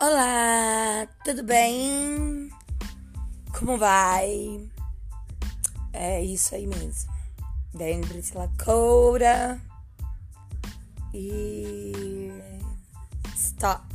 Olá, tudo bem? Como vai? É isso aí mesmo. Bem, Priscila Coura. E. Stop.